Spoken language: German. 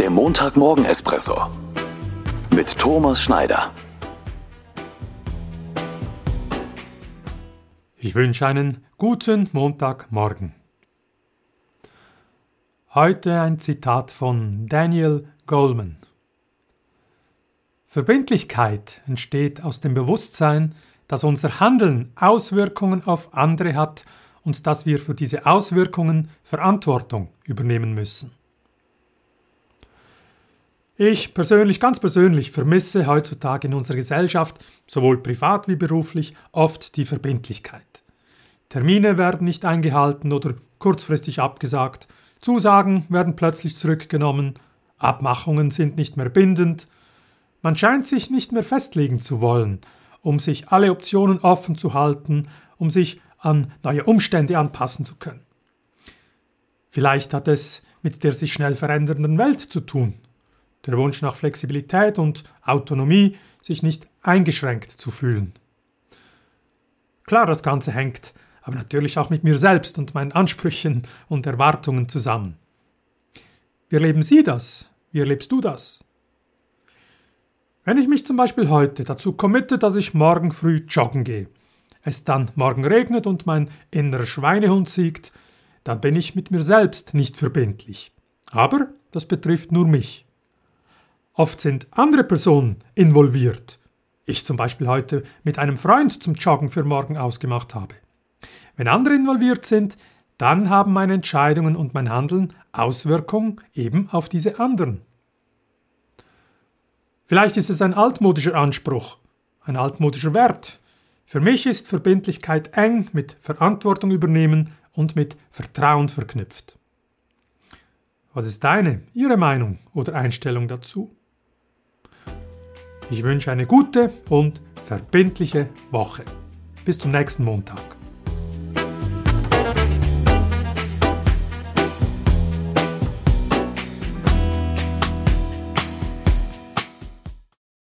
Der Montagmorgen-Espresso mit Thomas Schneider. Ich wünsche einen guten Montagmorgen. Heute ein Zitat von Daniel Goleman. Verbindlichkeit entsteht aus dem Bewusstsein, dass unser Handeln Auswirkungen auf andere hat und dass wir für diese Auswirkungen Verantwortung übernehmen müssen. Ich persönlich, ganz persönlich, vermisse heutzutage in unserer Gesellschaft, sowohl privat wie beruflich, oft die Verbindlichkeit. Termine werden nicht eingehalten oder kurzfristig abgesagt, Zusagen werden plötzlich zurückgenommen, Abmachungen sind nicht mehr bindend, man scheint sich nicht mehr festlegen zu wollen, um sich alle Optionen offen zu halten, um sich an neue Umstände anpassen zu können. Vielleicht hat es mit der sich schnell verändernden Welt zu tun. Der Wunsch nach Flexibilität und Autonomie, sich nicht eingeschränkt zu fühlen. Klar, das Ganze hängt aber natürlich auch mit mir selbst und meinen Ansprüchen und Erwartungen zusammen. Wie erleben Sie das? Wie erlebst du das? Wenn ich mich zum Beispiel heute dazu committe, dass ich morgen früh joggen gehe, es dann morgen regnet und mein innerer Schweinehund siegt, dann bin ich mit mir selbst nicht verbindlich. Aber das betrifft nur mich. Oft sind andere Personen involviert. Ich zum Beispiel heute mit einem Freund zum Joggen für morgen ausgemacht habe. Wenn andere involviert sind, dann haben meine Entscheidungen und mein Handeln Auswirkungen eben auf diese anderen. Vielleicht ist es ein altmodischer Anspruch, ein altmodischer Wert, für mich ist Verbindlichkeit eng mit Verantwortung übernehmen und mit Vertrauen verknüpft. Was ist deine, Ihre Meinung oder Einstellung dazu? Ich wünsche eine gute und verbindliche Woche. Bis zum nächsten Montag.